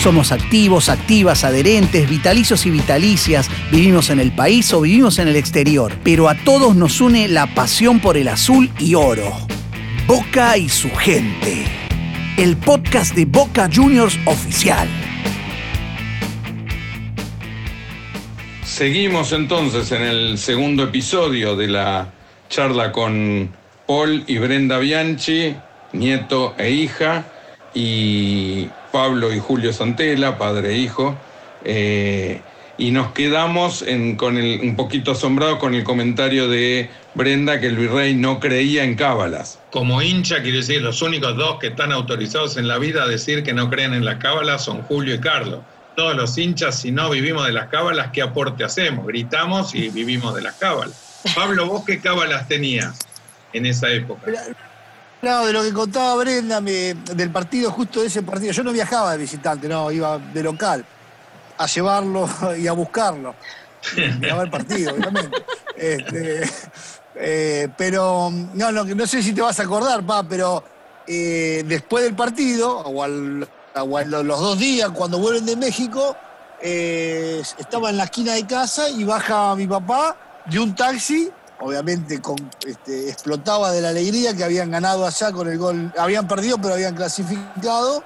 Somos activos, activas, adherentes, vitalicios y vitalicias, vivimos en el país o vivimos en el exterior, pero a todos nos une la pasión por el azul y oro. Boca y su gente. El podcast de Boca Juniors oficial. Seguimos entonces en el segundo episodio de la charla con Paul y Brenda Bianchi, nieto e hija, y Pablo y Julio Santela, padre e hijo. Eh, y nos quedamos con el, un poquito asombrados con el comentario de Brenda que el virrey no creía en cábalas. Como hincha, quiero decir, los únicos dos que están autorizados en la vida a decir que no creen en las cábalas son Julio y Carlos. Todos los hinchas, si no vivimos de las cábalas, ¿qué aporte hacemos? Gritamos y vivimos de las cábalas. Pablo, ¿vos qué cábalas tenías en esa época? No, de lo que contaba Brenda del partido, justo de ese partido. Yo no viajaba de visitante, no, iba de local a llevarlo y a buscarlo. Miraba el partido, obviamente. Este, eh, pero, no, no, no sé si te vas a acordar, pa, pero eh, después del partido, o, los dos días, cuando vuelven de México, eh, estaba en la esquina de casa y baja mi papá de un taxi obviamente con, este, explotaba de la alegría que habían ganado allá con el gol, habían perdido pero habían clasificado,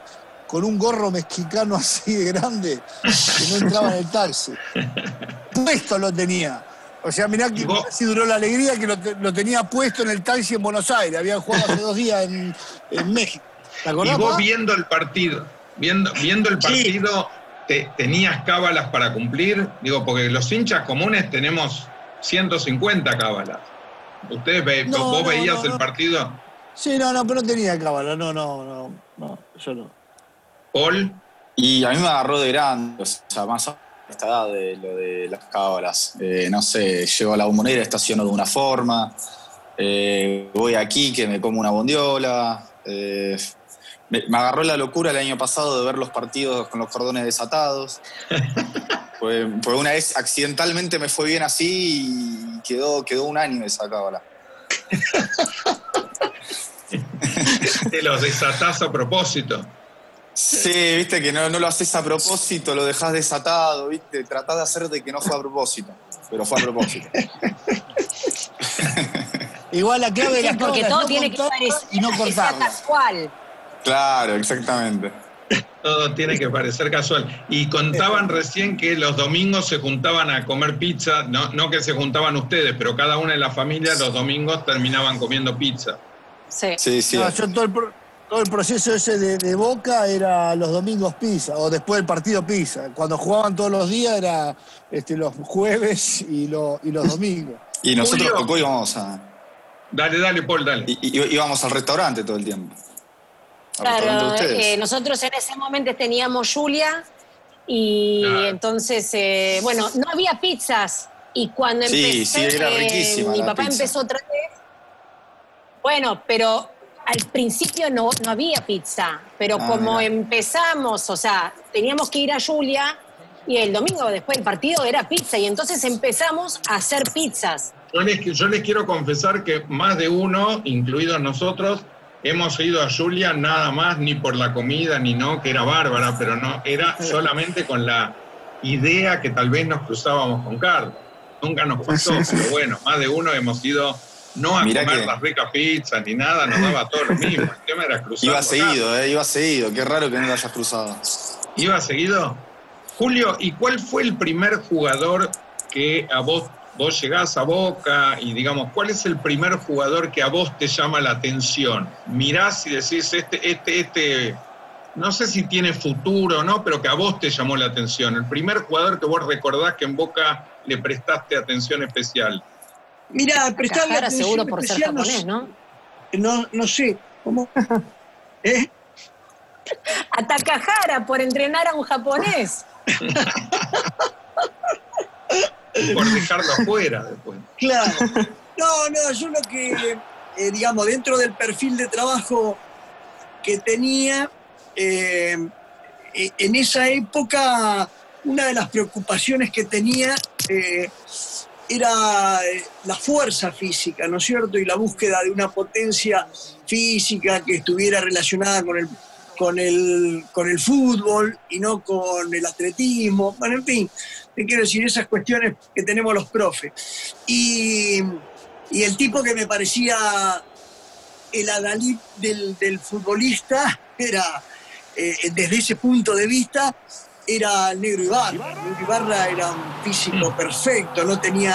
con un gorro mexicano así de grande que no entraba en el taxi. Puesto lo tenía. O sea, mirá que así duró la alegría que lo, tenía puesto en el taxi en Buenos Aires. Habían jugado hace dos días en, México. ¿Te acordás, y vos viendo el partido, viendo, viendo el partido, te, ¿tenías cábalas para cumplir? Digo, porque los hinchas comunes tenemos 150 cábalas. ¿Ustedes, vos veías el partido? Sí, no, no, pero no tenía cábala, no, no, no, no, yo no. ¿Paul? Y a mí me agarró de grande, o sea, más a esta edad de lo de las cábalas. Eh, no sé, llego a la bombonera, estaciono de una forma, eh, voy aquí que me como una bondiola. Eh, me, me, agarró la locura el año pasado de ver los partidos con los cordones desatados. Pues, pues, una vez accidentalmente me fue bien así y quedó, quedó un año esa cábala. Te los desatás a propósito. Sí, viste que no, lo haces a propósito, lo dejas desatado, viste, tratás de hacer de que no fue a propósito, pero fue a propósito. Igual la clave de la porque todo tiene que y no cortarlo. casual. Claro, exactamente. Todo tiene que parecer casual. Y contaban recién que los domingos se juntaban a comer pizza, no, no que se juntaban ustedes, pero cada una de las familias los domingos terminaban comiendo pizza. Sí, sí. sí. todo, el, proceso ese de, Boca era los domingos pizza, o después del partido pizza. Cuando jugaban todos los días era este, los jueves y, y los domingos. Y nosotros tocó íbamos a... Dale, dale, Paul, dale. Y, íbamos al restaurante todo el tiempo. Claro, eh, nosotros en ese momento teníamos Julia y entonces, eh, bueno, no había pizzas. Y cuando sí, sí, era riquísima mi papá empezó otra vez. Bueno, pero al principio no, no había pizza, pero ah, como empezamos, o sea, teníamos que ir a Julia y el domingo después del partido era pizza. Y entonces empezamos a hacer pizzas. Yo les, yo les quiero confesar que más de uno, incluidos nosotros, hemos ido a Julia nada más, ni por la comida, ni no, que era bárbara, pero no, era solamente con la idea que tal vez nos cruzábamos con Carlos. Nunca nos pasó, pero bueno, más de uno hemos ido no a comer las ricas pizzas ni nada, nos daba todo lo mismo. El tema era cruzar. Iba seguido, eh, iba seguido. Qué raro que no lo hayas cruzado. ¿Iba seguido? Julio, ¿y cuál fue el primer jugador que a vos vos llegás a Boca y digamos, ¿cuál es el primer jugador que a vos te llama la atención? Mirás y decís, este, este, este, no sé si tiene futuro o no, pero que a vos te llamó la atención. El primer jugador que vos recordás que en Boca le prestaste atención especial. Mira, prestarle atención seguro por ser japonés, ¿no? No, no sé, ¿cómo? ¿Eh? A Takahara por entrenar a un japonés. por dejarlo afuera después. Claro. No, no, yo lo que, eh, digamos, dentro del perfil de trabajo que tenía, eh, eh, en esa época, una de las preocupaciones que tenía era la fuerza física, ¿no es cierto? Y la búsqueda de una potencia física que estuviera relacionada con el con el, con el fútbol y no con el atletismo. Bueno, en fin, te quiero decir esas cuestiones que tenemos los profes. Y, el tipo que me parecía el adalid del, futbolista era, eh, desde ese punto de vista, era el negro Ibarra. negro Ibarra era un físico mm. perfecto, no tenía,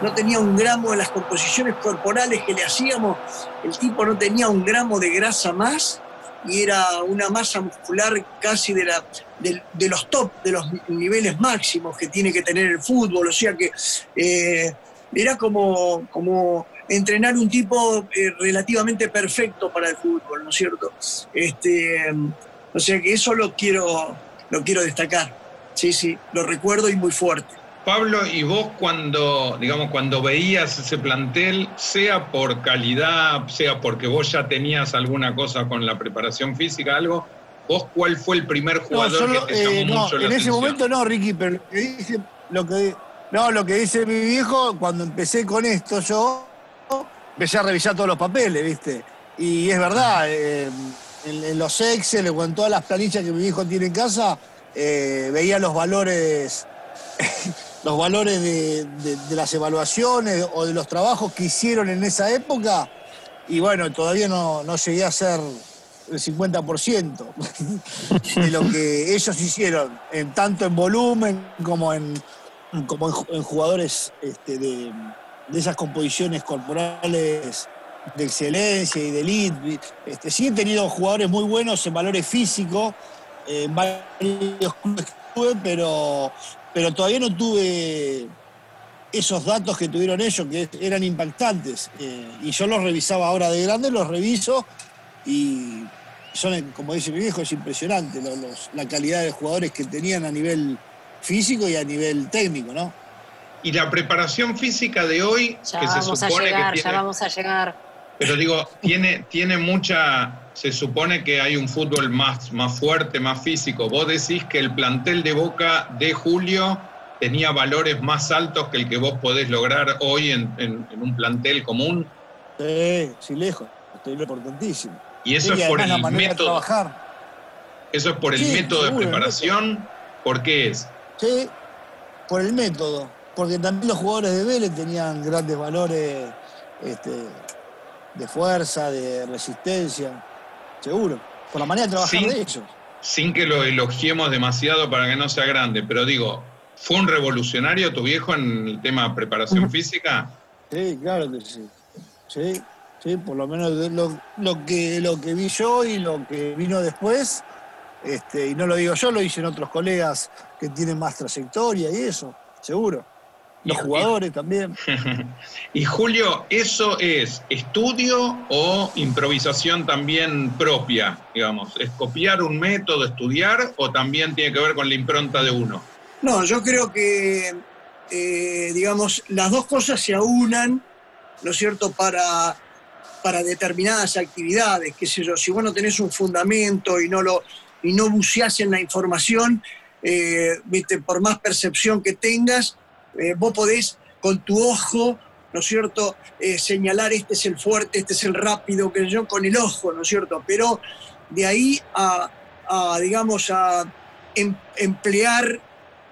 no tenía un gramo en las composiciones corporales que le hacíamos, el tipo no tenía un gramo de grasa más y era una masa muscular casi de, la, de, los top, de los niveles máximos que tiene que tener el fútbol, o sea que eh, era como, como entrenar un tipo eh, relativamente perfecto para el fútbol, ¿no es cierto? Este, o sea que eso lo quiero, lo quiero destacar. Sí, sí, lo recuerdo y muy fuerte. Pablo, y vos cuando, digamos, cuando veías ese plantel, sea por calidad, sea porque vos ya tenías alguna cosa con la preparación física, algo, ¿vos cuál fue el primer jugador que te llamó eh, mucho la En ese momento no, Ricky, pero lo que dice, lo que, no, lo que dice mi viejo, cuando empecé con esto yo, empecé a revisar todos los papeles, ¿viste? Y es verdad, eh, en, los Excel o en todas las planillas que mi hijo tiene en casa, eh, veía los valores, los valores de, las evaluaciones o de los trabajos que hicieron en esa época, y bueno, todavía no, llegué a ser el 50% de lo que ellos hicieron, en, tanto en volumen como en, como en, jugadores este, de, de esas composiciones corporales de excelencia y de elite. Este, sí he tenido jugadores muy buenos en valores físicos, en varios clubes tuve, pero, pero todavía no tuve esos datos que tuvieron ellos, que eran impactantes. Eh, y yo los revisaba ahora de grande, los reviso y son, como dice mi viejo, es impresionante la calidad de jugadores que tenían a nivel físico y a nivel técnico, ¿no? Y la preparación física de hoy, que se supone que tiene, ya vamos a llegar pero digo, tiene, tiene mucha. Se supone que hay un fútbol más, más fuerte, más físico. Vos decís que el plantel de Boca de Julio tenía valores más altos que el que vos podés lograr hoy en, un plantel común. Sí, sí, lejos. Estoy importantísimo. Y eso es por el método. Eso es por el método de preparación. ¿Por qué es? Sí, por el método. Porque también los jugadores de Vélez tenían grandes valores este, de fuerza, de resistencia, seguro, por la manera de trabajar de ellos. Sin que lo elogiemos demasiado para que no sea grande, pero digo, ¿fue un revolucionario tu viejo en el tema preparación física? Sí, claro que sí. Sí, sí, por lo menos lo, lo, que, lo que vi yo y lo que vino después, este, y no lo digo yo, lo dicen otros colegas que tienen más trayectoria y eso, seguro. Los jugadores también. y Julio, ¿eso es estudio o improvisación también propia, digamos? ¿Es copiar un método, estudiar o también tiene que ver con la impronta de uno? No, yo creo que, eh, digamos, las dos cosas se aunan, ¿no es cierto?, para, para determinadas actividades, qué sé yo, si vos no tenés un fundamento y no, lo, y no buceás en la información, eh, viste, por más percepción que tengas, eh, vos podés con tu ojo, ¿no es cierto?, eh, señalar este es el fuerte, este es el rápido, que yo con el ojo, ¿no es cierto? Pero de ahí a, digamos, a em, emplear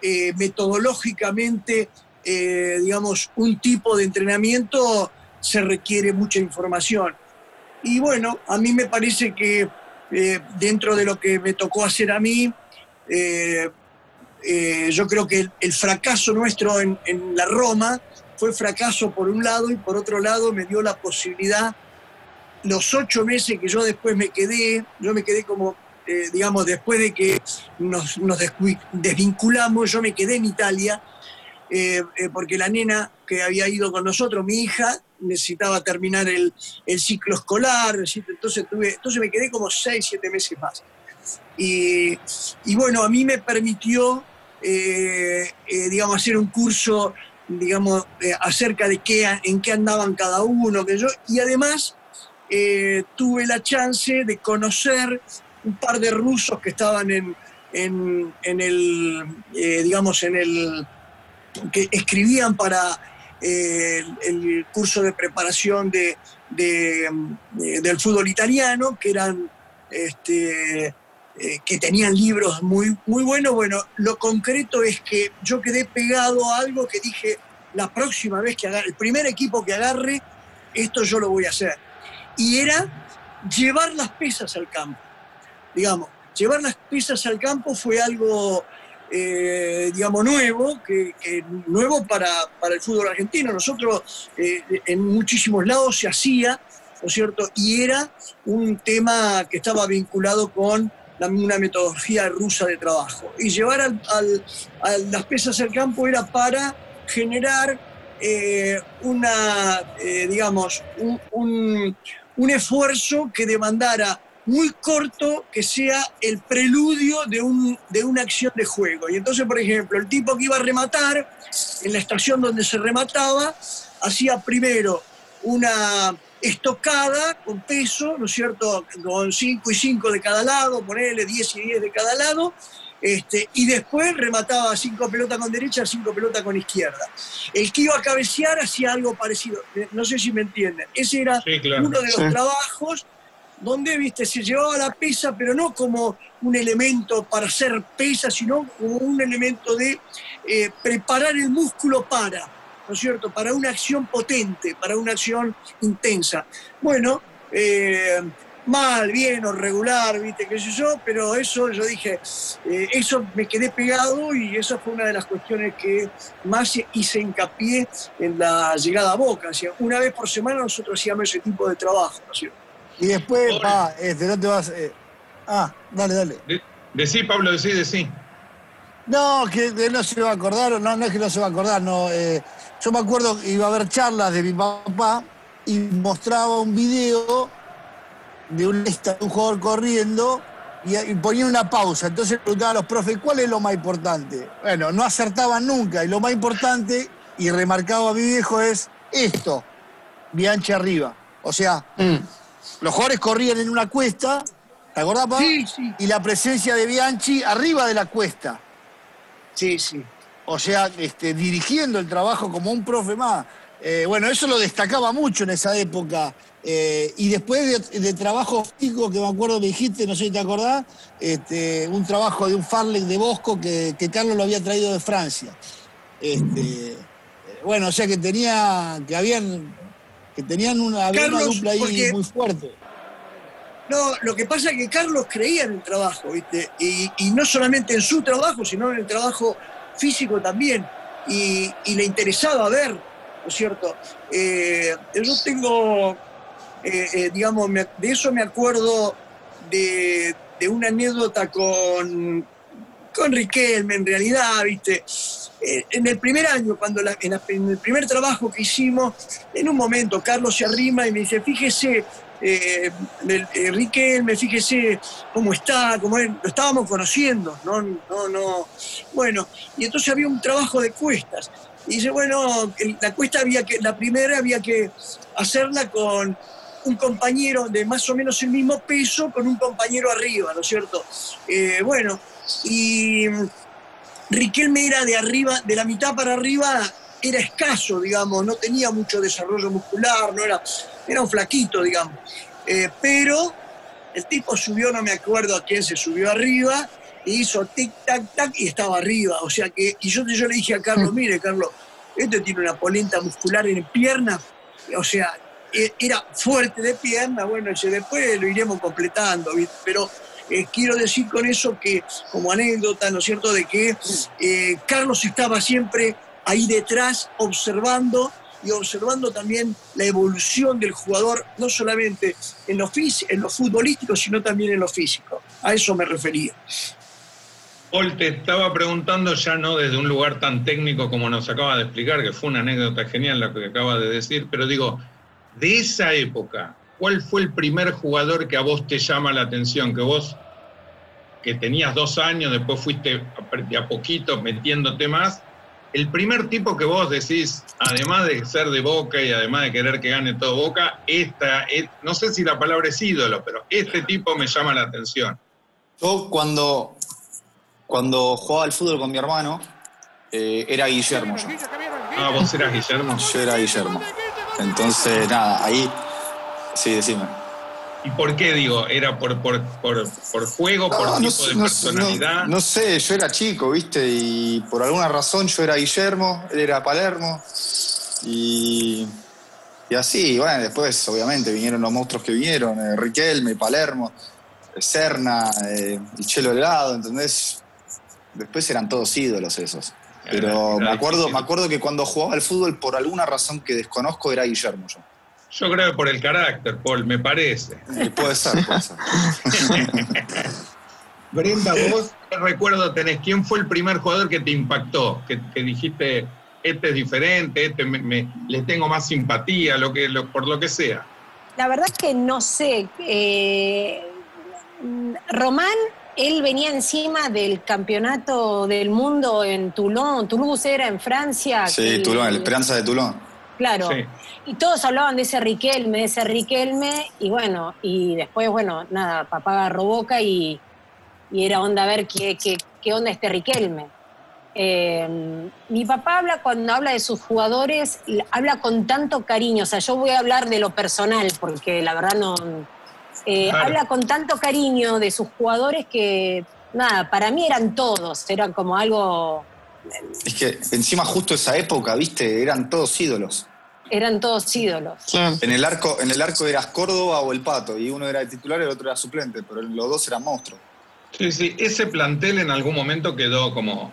eh, metodológicamente, digamos, un tipo de entrenamiento, se requiere mucha información. Y bueno, a mí me parece que dentro de lo que me tocó hacer a mí, eh, yo creo que el, fracaso nuestro en, la Roma fue fracaso por un lado y por otro lado me dio la posibilidad, los ocho meses que yo después me quedé, yo me quedé como, eh, digamos, después de que nos, desvinculamos, yo me quedé en Italia, eh, porque la nena que había ido con nosotros, mi hija, necesitaba terminar el, ciclo escolar, entonces, tuve, entonces me quedé como seis, siete meses más. Y, bueno, a mí me permitió eh, eh, digamos, hacer un curso, digamos, eh, acerca de qué, en qué andaban cada uno, que yo, y además tuve la chance de conocer un par de rusos que estaban en, en, el, digamos, en el, que escribían para el, curso de preparación de, del fútbol italiano, que eran este, eh, que tenían libros muy, muy buenos. Bueno, lo concreto es que yo quedé pegado a algo que dije, la próxima vez que agarre, el primer equipo que agarre, esto yo lo voy a hacer. Y era llevar las pesas al campo. Digamos, llevar las pesas al campo fue algo, eh, digamos, nuevo, que, nuevo para, para, el fútbol argentino. Nosotros eh, en muchísimos lados se hacía, ¿no es cierto? Y era un tema que estaba vinculado con una metodología rusa de trabajo. Y llevar al, a las pesas al campo era para generar eh, una, digamos, un, un esfuerzo que demandara muy corto que sea el preludio de, un, de una acción de juego. Y entonces, por ejemplo, el tipo que iba a rematar, en la estación donde se remataba, hacía primero una estocada con peso, ¿no es cierto?, con 5 y 5 de cada lado, ponerle 10 y 10 de cada lado, este, y después remataba cinco pelotas con derecha, cinco pelotas con izquierda. El que iba a cabecear hacía algo parecido, no sé si me entienden. Ese era uno de los trabajos donde, viste, se llevaba la pesa, pero no como un elemento para hacer pesa, sino como un elemento de eh, preparar el músculo para, ¿no es cierto?, para una acción potente, para una acción intensa. Bueno, eh, mal, bien o regular, viste, qué sé yo, pero eso yo dije, eh, eso me quedé pegado y esa fue una de las cuestiones que más hice hincapié en la llegada a Boca. una vez por semana nosotros hacíamos ese tipo de trabajo, ¿no Y después, pa, este, no te vas. Eh, ah, dale, dale. De, decí, Pablo, decí, decí. No, que, no se va a acordar, no, no es que no se va a acordar, no. Eh, yo me acuerdo que iba a haber charlas de mi papá y mostraba un video de un, un jugador corriendo y, ponía una pausa. Entonces preguntaba a los profes, ¿cuál es lo más importante? Bueno, no acertaban nunca y lo más importante, y remarcaba a mi viejo, es esto, Bianchi arriba. O sea, mm. los jugadores corrían en una cuesta, ¿te acordás, Sí, sí. Y la presencia de Bianchi arriba de la cuesta. Sí, sí. O sea, este, dirigiendo el trabajo como un profe más. Eh, bueno, eso lo destacaba mucho en esa época eh, y después de, trabajo físico que me acuerdo que dijiste, no sé si te acordás, este, un trabajo de un Farlek de Bosco que, Carlos lo había traído de Francia. Este, bueno, o sea que tenía, que habían, que tenían una, dupla ahí muy fuerte. No, lo que pasa es que Carlos creía en el trabajo, ¿viste? Y, no solamente en su trabajo, sino en el trabajo físico también. Y, le interesaba ver, ¿no es cierto? Eh, yo tengo eh, eh, digamos, de eso me acuerdo de, una anécdota con, con Riquelme, en realidad, ¿viste? En el primer año, cuando en, el primer trabajo que hicimos, en un momento Carlos se arrima y me dice, fíjese, Riquelme, fíjese cómo está, cómo lo estábamos conociendo, no, no, no. Bueno, y entonces había un trabajo de cuestas. Y dice, bueno, la cuesta había que, la primera había que hacerla con un compañero de más o menos el mismo peso con un compañero arriba, ¿no es cierto? Eh, bueno, y Riquelme era de arriba, de la mitad para arriba, era escaso, digamos, no tenía mucho desarrollo muscular, no era, era un flaquito, digamos. Eh, pero el tipo subió, no me acuerdo a quién se subió arriba, e hizo tic, tac, tac, y estaba arriba. O sea que, y yo, yo le dije a Carlos, mm. mire, Carlos, este tiene una polenta muscular en pierna, o sea, eh, era fuerte de pierna, bueno, después lo iremos completando, pero eh, quiero decir con eso que, como anécdota, ¿no es cierto?, de que eh, Carlos estaba siempre ahí detrás observando y observando también la evolución del jugador, no solamente en lo, en lo futbolístico, sino también en lo físico. A eso me refería. Paul, te estaba preguntando ya no desde un lugar tan técnico como nos acaba de explicar, que fue una anécdota genial la que acaba de decir, pero digo, de esa época, ¿cuál fue el primer jugador que a vos te llama la atención? Que vos, que tenías dos años, después fuiste de a poquito metiéndote más, el primer tipo que vos decís, además de ser de Boca y además de querer que gane todo Boca, esta, no sé si la palabra es ídolo, pero este tipo me llama la atención. Yo cuando, cuando jugaba al fútbol con mi hermano, eh, era Guillermo. Ah, vos eras Guillermo. Yo era Guillermo. Entonces, nada, ahí. Sí, decime. ¿Y por qué digo? ¿Era por, por, por, por juego, por no tipo sé, de no- personalidad? no- sé, yo era chico, ¿viste? Y por alguna razón yo era Guillermo, él era Palermo. Y, y así, bueno, después obviamente vinieron los monstruos que vinieron, eh, Riquelme, Palermo, eh, Serna, eh, el Chelo Delgado, ¿entendés? Después eran todos ídolos esos. Pero Era me acuerdo, difícil. me acuerdo que cuando jugaba al fútbol, por alguna razón que desconozco, era Guillermo yo. Yo creo que por el carácter, Paul, me parece. Eh, puede ser, puede ser. Brenda, vos, ¿qué recuerdo tenés? ¿Quién fue el primer jugador que te impactó? Que, que dijiste, este es diferente, este me, me- le tengo más simpatía, lo que, lo- por lo que sea. La verdad es que no sé. eh, Román, él venía encima del campeonato del mundo en Toulon. Toulouse era en Francia. que Sí, el- Tulón, la esperanza de Tulón. Claro. Sí. Y todos hablaban de ese Riquelme, de ese Riquelme, y bueno, y después, bueno, nada, papá agarró boca y, y era onda a ver qué, qué, qué onda este Riquelme. Eh, mi papá habla, cuando habla de sus jugadores, habla con tanto cariño, o sea, yo voy a hablar de lo personal, porque la verdad no... eh, Claro. Habla con tanto cariño de sus jugadores que, nada, para mí eran todos, eran como algo, Es que encima justo esa época, viste, eran todos ídolos. Eran todos ídolos. Claro. En el arco, en el arco eras Córdoba o el Pato, y uno era el titular y el otro era suplente, pero los dos eran monstruos. Sí, sí, ese plantel en algún momento quedó como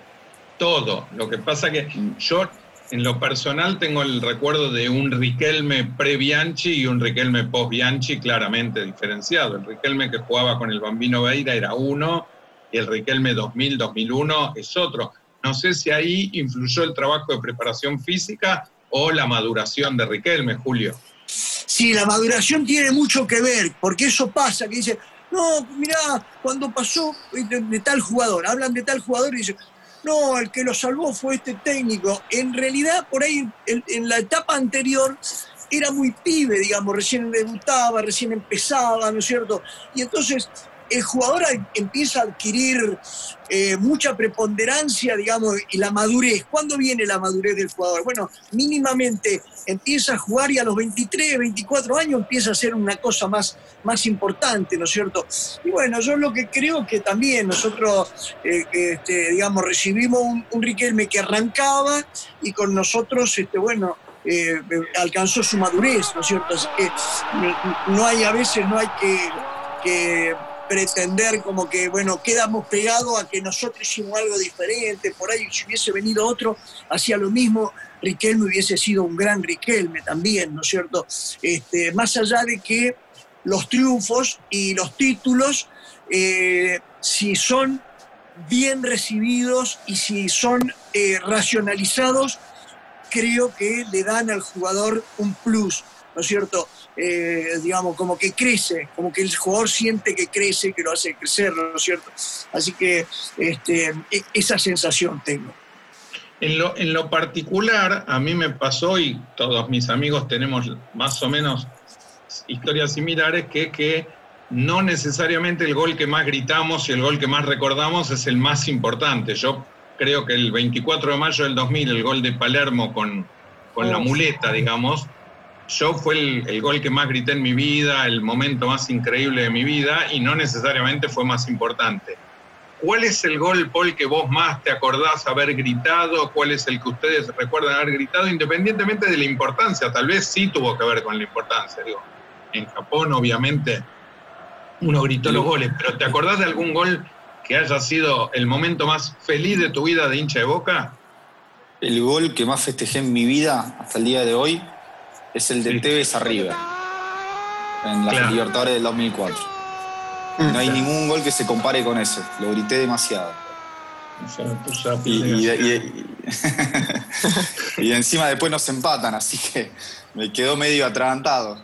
todo. Lo que pasa que yo, en lo personal, tengo el recuerdo de un Riquelme pre-Bianchi y un Riquelme post-Bianchi claramente diferenciado. El Riquelme que jugaba con el Bambino Veira era uno y el Riquelme 2000-2001 es otro. No sé si ahí influyó el trabajo de preparación física o la maduración de Riquelme, Julio. Sí, la maduración tiene mucho que ver, porque eso pasa, que dice, no, mirá, cuando pasó de, tal jugador, hablan de tal jugador y dicen, no, el que lo salvó fue este técnico. En realidad, por ahí, en, en la etapa anterior, era muy pibe, digamos, recién debutaba, recién empezaba, ¿no es cierto? Y entonces el jugador empieza a adquirir eh, mucha preponderancia, digamos, y la madurez. ¿Cuándo viene la madurez del jugador? Bueno, mínimamente empieza a jugar y a los 23, 24 años empieza a ser una cosa más, más importante, ¿no es cierto? Y bueno, yo lo que creo que también nosotros, eh, este, digamos, recibimos un, Riquelme que arrancaba y con nosotros, este, bueno, eh, alcanzó su madurez, ¿no es cierto? Así que no- no hay, a veces no hay que pretender como que, bueno, quedamos pegados a que nosotros hicimos algo diferente, por ahí si hubiese venido otro, hacía lo mismo, Riquelme hubiese sido un gran Riquelme también, ¿no es cierto? Este, más allá de que los triunfos y los títulos, eh, si son bien recibidos y si son eh, racionalizados, creo que le dan al jugador un plus, ¿no es cierto? Eh, digamos, como que crece, como que el jugador siente que crece, que lo hace crecer, ¿no es cierto? Así que este, e- esa sensación tengo. En lo, en lo particular, a mí me pasó, y todos mis amigos tenemos más o menos historias similares, que, que no necesariamente el gol que más gritamos y el gol que más recordamos es el más importante. Yo creo que el 24 de mayo del 2000, el gol de Palermo con, con la Uf. muleta, digamos, yo fue el, gol que más grité en mi vida, el momento más increíble de mi vida, y no necesariamente fue más importante. ¿Cuál es el gol, Paul, que vos más te acordás haber gritado? ¿Cuál es el que ustedes recuerdan haber gritado? Independientemente de la importancia, tal vez sí tuvo que ver con la importancia. Digo, en Japón, obviamente, uno gritó los goles, pero ¿te acordás de algún gol que haya sido el momento más feliz de tu vida de hincha de boca? El gol que más festejé en mi vida hasta el día de hoy es el de Sí. Tevez a River, en la Claro. Libertadores del 2004. No hay ningún gol que se compare con ese, lo grité demasiado. Se me puso la Y, y- y- y encima después nos empatan, así que me quedó medio atrantado.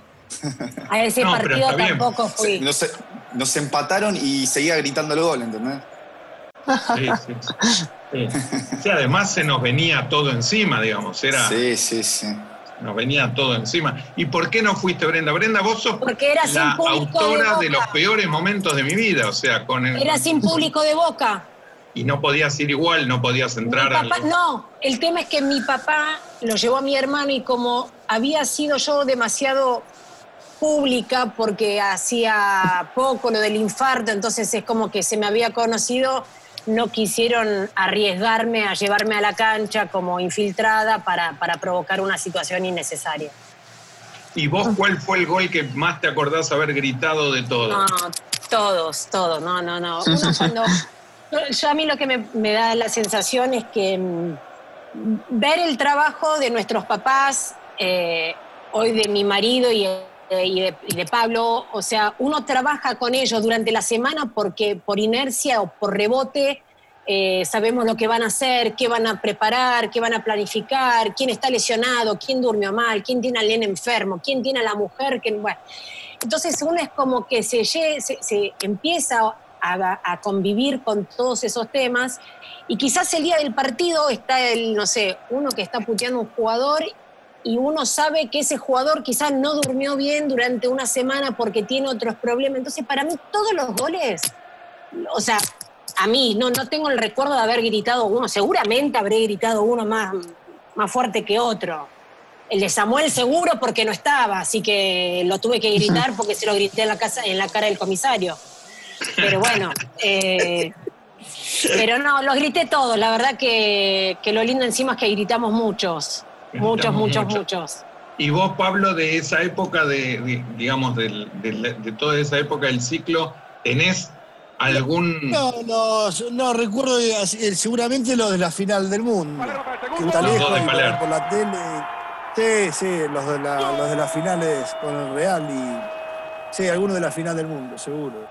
A ese No, partido tampoco fui. Nos, nos empataron y seguía gritando el gol, ¿entendés? Sí, sí, sí. Sí. Sí, además se nos venía todo encima, digamos. Era, Sí, sí, sí. Nos venía todo encima. ¿Y por qué no fuiste, Brenda? Brenda, vos sos Porque sin la público autora de los peores momentos de mi vida. O sea, con el- Era sin público de boca. Y no podías ir igual, no podías entrar al- papá- no, el tema es que mi papá lo llevó a mi hermano y como había sido yo demasiado pública porque hacía poco lo del infarto, entonces es como que se me había conocido, no quisieron arriesgarme a llevarme a la cancha como infiltrada para, para provocar una situación innecesaria. ¿Y vos cuál fue el gol que más te acordás haber gritado de todo? No, todos, todos, no, no, no. Uno cuando, yo a mí lo que me, me da la sensación es que mm, ver el trabajo de nuestros papás, eh, hoy de mi marido y, eh, y de, y de Pablo, o sea, uno trabaja con ellos durante la semana porque por inercia o por rebote eh, sabemos lo que van a hacer, qué van a preparar, qué van a planificar, quién está lesionado, quién durmió mal, quién tiene al nene enfermo, quién tiene a la mujer. Bueno. Entonces uno es como que se, se, se empieza a, a convivir con todos esos temas y quizás el día del partido está el, no sé, uno que está puteando a un jugador y uno sabe que ese jugador quizás no durmió bien durante una semana porque tiene otros problemas. Entonces para mí todos los goles, o sea, a mí no, no tengo el recuerdo de haber gritado uno, seguramente habré gritado uno más, más fuerte que otro. El de Samuel seguro porque no estaba, así que lo tuve que gritar porque se lo grité en la, casa, en la cara del comisario. Pero bueno, eh, pero no, los grité todos. La verdad que, que lo lindo encima es que gritamos muchos, muchos, muchos, mucho. muchos. Y vos, Pablo, de esa época, de, de- digamos, del- de, toda esa época del ciclo, ¿tenés algún... No, los- no, recuerdo eh, seguramente los de la final del mundo. Que está Los de Palermo. por la tele. Sí, sí, los de, la- los de las finales con el Real y. Sí, algunos de la final del mundo, seguro.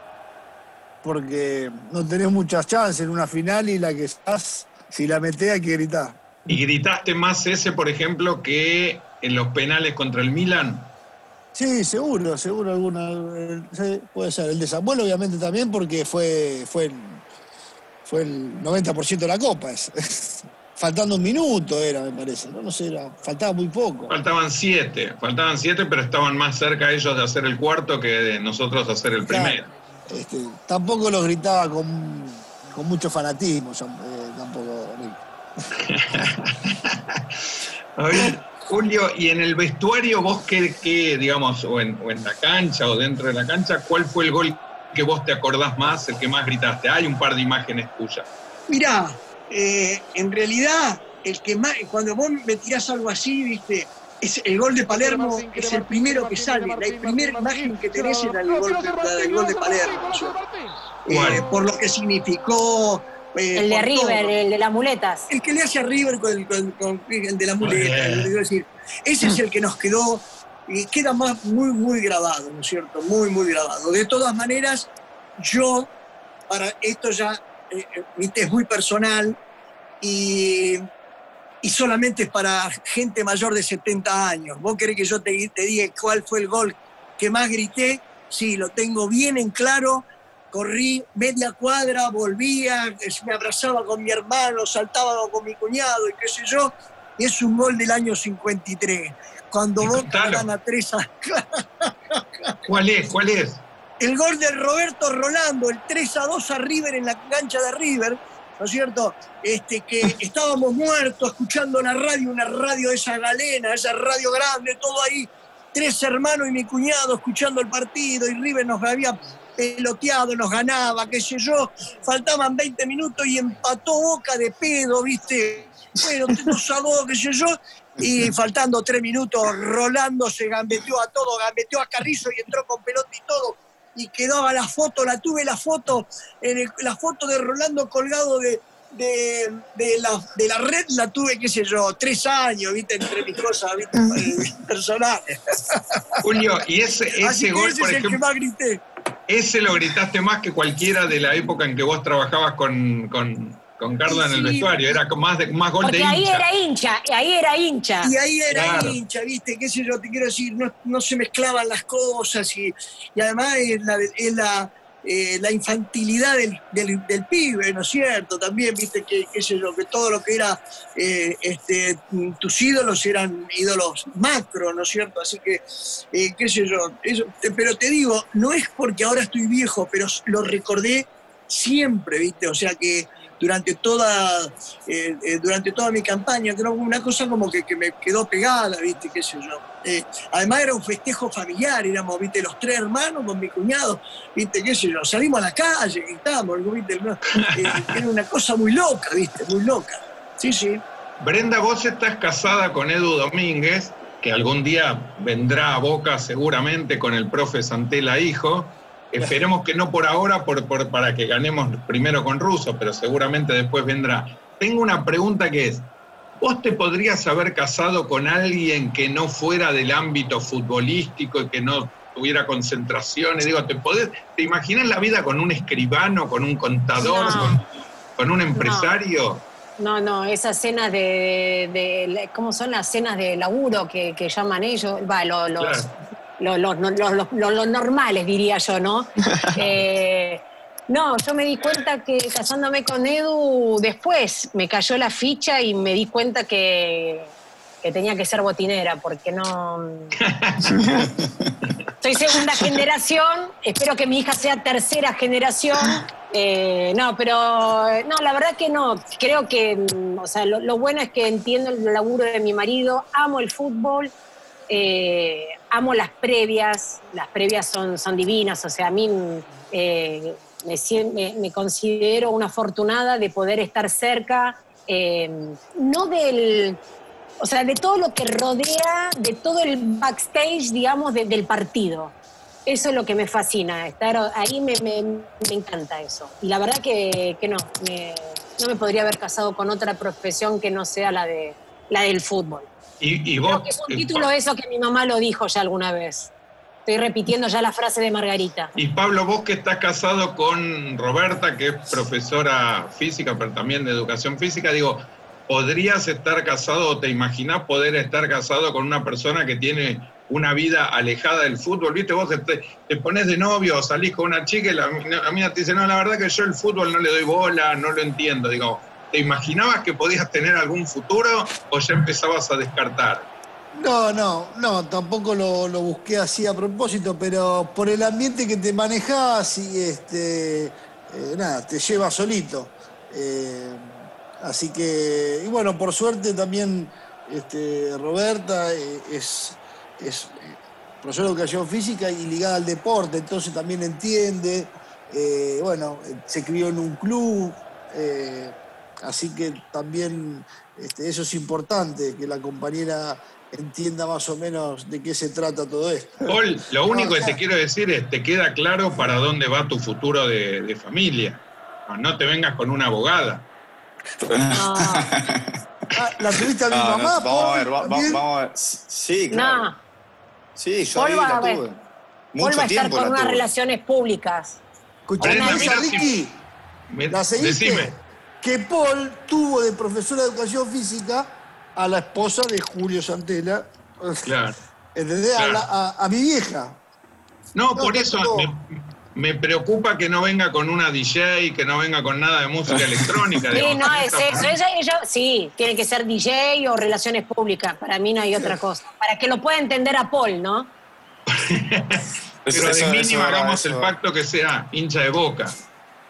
Porque no tenés muchas chances en una final y la que estás, si la metés hay que gritar. ¿Y gritaste más ese, por ejemplo, que en los penales contra el Milan? Sí, seguro, seguro alguna. eh, sí, puede ser. El de Samuel, obviamente, también, porque fue, fue, el, fue el 90% de la copa. Faltando un minuto era, me parece. No, no sé, era, faltaba muy poco. Faltaban siete, faltaban siete, pero estaban más cerca ellos de hacer el cuarto que de nosotros hacer el Claro. primero. Este, tampoco los gritaba con, con mucho fanatismo. A ver, Julio, y en el vestuario vos qué, qué, digamos, o en, o en la cancha o dentro de la cancha, ¿cuál fue el gol que vos te acordás más, el que más gritaste? Hay un par de imágenes tuyas. Mirá, eh, en realidad, el que más, cuando vos me tirás algo así, viste, es el gol de Palermo es el primero que sale. La primera imagen que tenés era el gol, de- la del gol de Palermo. Eh, por lo que significó. Eh, El de River, todo. el de las muletas. El que le hace a River con, el- con- con- el de la Muy muleta. bien. es decir, ese es el que nos quedó, y queda más muy, muy grabado, ¿no es cierto? Muy, muy grabado. De todas maneras, yo, para esto ya, eh, eh, mi test es muy personal y, y solamente es para gente mayor de 70 años. ¿Vos querés que yo te, te diga cuál fue el gol que más grité? Sí, lo tengo bien en claro corrí media cuadra, volvía, me abrazaba con mi hermano, saltaba con mi cuñado y qué sé yo, y es un gol del año 53. Cuando Y Boca gana 3 a... ¿Cuál es? ¿Cuál es? El gol de Roberto Rolando, el 3 a 2 a River en la cancha de River, ¿no es cierto? Este, que estábamos muertos escuchando la radio, una radio de esa galena, esa radio grande, todo ahí, tres hermanos y mi cuñado escuchando el partido y River nos había peloteado, nos ganaba, qué sé yo, faltaban 20 minutos y empató Boca de pedo, ¿viste? Bueno, 2 a 2, qué sé yo, y faltando tres minutos, Rolando se gambeteó a todo, gambeteó a Carrizo y entró con pelota y todo, y quedaba la foto, la tuve la foto, en el- la foto de Rolando colgado de, de, de la, de la red, la tuve, qué sé yo, tres años, ¿viste? Entre mis cosas, ¿viste? Personales. Julio, y ese, Así ese que gol, ese por es el que más grité. Ese lo gritaste más que cualquiera de la época en que vos trabajabas con, con, con Carla en el vestuario. Era más, de, más gol de Porque ahí hincha. era hincha, ahí era hincha. Y ahí era Claro. hincha, ¿viste? ¿Qué sé yo? Te quiero decir, no, no se mezclaban las cosas y, y además es la, es la, eh, la infantilidad del, del, pibe, ¿no es cierto? También, ¿viste? Que, qué sé yo, que todo lo que era, eh, este, tus ídolos eran ídolos macro, ¿no es cierto? Así que, eh, qué sé yo, eso, pero te digo, no es porque ahora estoy viejo, pero lo recordé siempre, ¿viste? O sea que durante toda, eh, eh, durante toda mi campaña, creo que una cosa como que, me quedó pegada, ¿viste? ¿Qué sé yo? Eh, además era un festejo familiar, éramos, ¿viste? Los tres hermanos con mi cuñado, ¿viste? ¿Qué sé yo? Salimos a la calle, gritamos, ¿viste? era una cosa muy loca, ¿viste? Muy loca. Sí, sí. Brenda, vos estás casada con Edu Domínguez, que algún día vendrá a Boca seguramente con el profe Santela hijo. Esperemos que no por ahora, por, para que ganemos primero con Russo, pero seguramente después vendrá. Tengo una pregunta que es, ¿vos te podrías haber casado con alguien que no fuera del ámbito futbolístico y que no tuviera concentraciones? Digo, ¿te, podés, ¿te imaginas la vida con un escribano, con un contador, con, un empresario? No. No, esas cenas de, ¿cómo son las cenas de laburo que, llaman ellos? Va, los, los, normales, diría yo, ¿no? Eh, no, yo me di cuenta que casándome con Edu, después me cayó la ficha y me di cuenta que, tenía que ser botinera, porque no... Soy segunda generación, espero que mi hija sea tercera generación. Eh, no, pero no, la verdad que no. Creo que, o sea, lo, bueno es que entiendo el laburo de mi marido, amo el fútbol. Eh, amo las previas, las previas son, son divinas, o sea, a mí eh, me, considero una afortunada de poder estar cerca, eh, no del, o sea, de todo lo que rodea, de todo el backstage, digamos, del partido. Eso es lo que me fascina, estar ahí me, encanta eso. Y la verdad que, no, no me podría haber casado con otra profesión que no sea la, de, la del fútbol. Y, vos, es un título eso que mi mamá lo dijo ya alguna vez. Estoy repitiendo ya la frase de Margarita. Y Pablo, vos que estás casado con Roberta, que es profesora física, pero también de educación física, digo, ¿podrías estar casado o te imaginás poder estar casado con una persona que tiene una vida alejada del fútbol? ¿Viste? Vos te, te pones de novio o salís con una chica y la, la te dice, no, la verdad que yo el fútbol no le doy bola, no lo entiendo. Digo, ¿Te imaginabas que podías tener algún futuro o ya empezabas a descartar? No, no, no, tampoco lo, busqué así a propósito, pero por el ambiente que te manejas y este, eh, nada, te lleva solito. Eh, así que, y bueno, por suerte también este, Roberta eh, es, es profesora de educación física y ligada al deporte, entonces también entiende, bueno, se crió en un club. Así que también este, eso es importante, que la compañera entienda más o menos de qué se trata todo esto. Paul, lo único que te quiero decir es, te queda claro para dónde va tu futuro de, familia. No te vengas con una abogada. Ah, ¿La tuviste a mi mamá? vamos a ver, vamos, a ver. Sí, claro. No. Sí, yo Paul la tuve. Mucho a estar con unas relaciones públicas. Escuchame, Ricky. ¿La seguiste? Decime que Paul tuvo de profesora de educación física a la esposa de Julio Santela. Claro. A, mi vieja. No, por eso me, preocupa que no venga con una DJ, que no venga con nada de música electrónica. Sí, no, es eso. sí, tiene que ser DJ o relaciones públicas. Para mí no hay otra cosa. Para que lo pueda entender a Paul, ¿no? Pero de mínima hagamos el pacto que sea hincha de boca.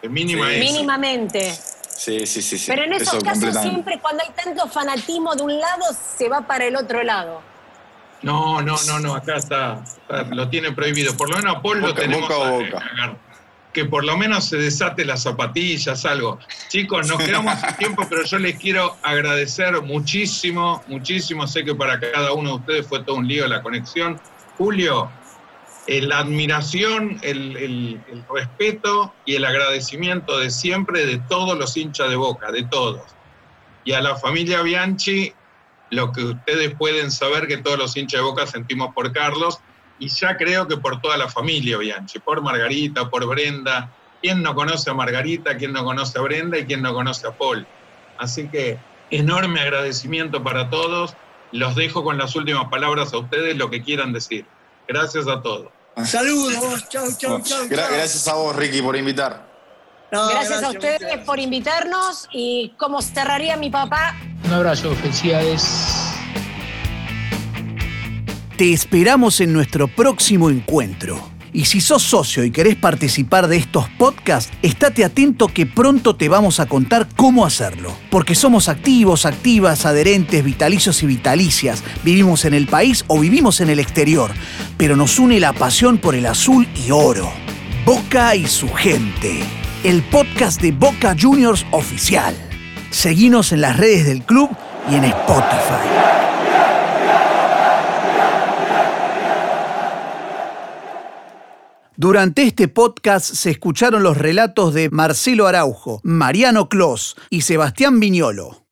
De mínima Mínimamente. Sí, sí, sí. Pero en esos casos siempre cuando hay tanto fanatismo de un lado, se va para el otro lado. No, no, no, no, acá está, lo tiene prohibido. Por lo menos a Paul lo tenemos boca que por lo menos se desate las zapatillas, algo. Chicos, nos quedamos sin tiempo, pero yo les quiero agradecer muchísimo, muchísimo. Sé que para cada uno de ustedes fue todo un lío la conexión. Julio, la admiración, el, respeto y el agradecimiento de siempre de todos los hinchas de Boca, de todos. Y a la familia Bianchi, lo que ustedes pueden saber que todos los hinchas de Boca sentimos por Carlos, y ya creo que por toda la familia Bianchi, por Margarita, por Brenda. ¿Quién no conoce a Margarita? ¿Quién no conoce a Brenda? ¿Y quién no conoce a Paul? Así que enorme agradecimiento para todos. Los dejo con las últimas palabras a ustedes, lo que quieran decir. Gracias a todos. Saludos, chau, chau, chau. Gracias a vos, Ricky, por invitar. gracias, a ustedes por invitarnos y como cerraría mi papá. Un abrazo, felicidades. Te esperamos en nuestro próximo encuentro. Y si sos socio y querés participar de estos podcasts, estate atento que pronto te vamos a contar cómo hacerlo. Porque somos activos, activas, adherentes, vitalicios y vitalicias. Vivimos en el país o vivimos en el exterior. Pero nos une la pasión por el azul y oro. Boca y su gente. El podcast de Boca Juniors oficial. Seguinos en las redes del club y en Spotify. Durante este podcast se escucharon los relatos de Marcelo Araujo, Mariano Clos y Sebastián Viñolo.